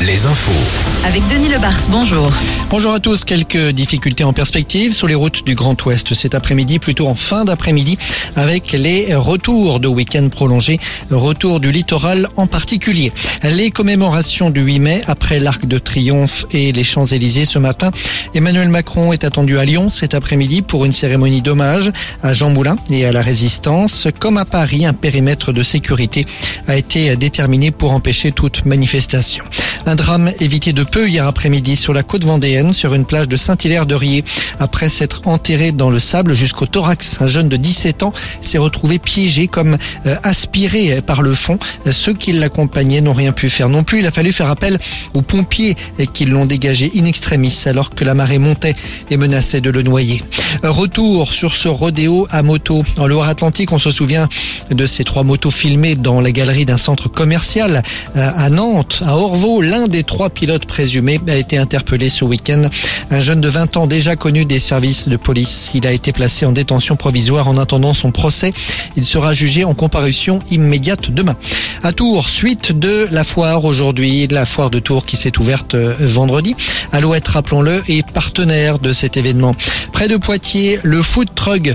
les infos. Avec Denis Lebars, bonjour. Bonjour à tous, quelques difficultés en perspective sur les routes du Grand Ouest cet après-midi, plutôt en fin d'après-midi, avec les retours de week-end prolongés, retour du littoral en particulier. Les commémorations du 8 mai après l'Arc de Triomphe et les Champs-Élysées ce matin. Emmanuel Macron est attendu à Lyon cet après-midi pour une cérémonie d'hommage à Jean Moulin et à la Résistance. Comme à Paris, un périmètre de sécurité a été déterminé pour empêcher toute manifestation. Un drame évité de peu hier après-midi sur la côte vendéenne, sur une plage de Saint-Hilaire-de-Riez. Après s'être enterré dans le sable jusqu'au thorax, un jeune de 17 ans s'est retrouvé piégé comme euh, aspiré par le fond. Ceux qui l'accompagnaient n'ont rien pu faire non plus. Il a fallu faire appel aux pompiers qui l'ont dégagé in extremis alors que la marée montait et menaçait de le noyer. Retour sur ce rodéo à moto. En Loire-Atlantique, on se souvient de ces trois motos filmées dans la galerie d'un centre commercial euh, à Nantes, à Orvaux. L'un des trois pilotes présumés a été interpellé ce week-end. Un jeune de 20 ans déjà connu des services de police. Il a été placé en détention provisoire en attendant son procès. Il sera jugé en comparution immédiate demain. À Tours, suite de la foire aujourd'hui, la foire de Tours qui s'est ouverte euh, vendredi. Alouette, rappelons-le, est partenaire de cet événement. Près de Poitiers, le Food Truck,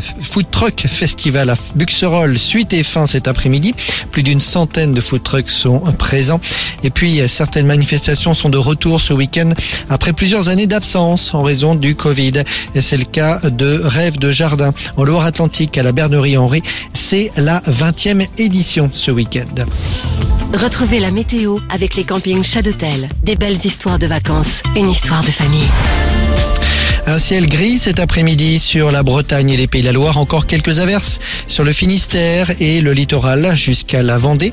Festival à Buxerolles suite et fin cet après-midi. Plus d'une centaine de food trucks sont présents. Et puis, certaines manifestations sont de retour ce week-end après plusieurs années d'absence en raison du Covid. Et c'est le cas de Rêve de Jardin en Loire-Atlantique à la Bernerie Henri. C'est la 20e édition ce week-end. Retrouvez la météo avec les campings Chadotel. Des belles histoires de vacances, une histoire de famille. Un ciel gris cet après-midi sur la Bretagne et les Pays de la Loire. Encore quelques averses sur le Finistère et le littoral jusqu'à la Vendée.